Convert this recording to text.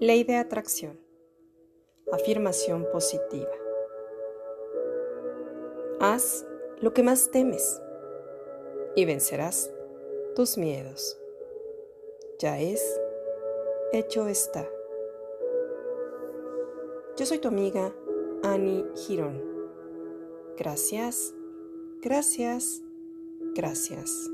Ley de atracción. Afirmación positiva. Haz lo que más temes y vencerás tus miedos. Ya es, hecho está. Yo soy tu amiga Annie Girón. Gracias, gracias, gracias.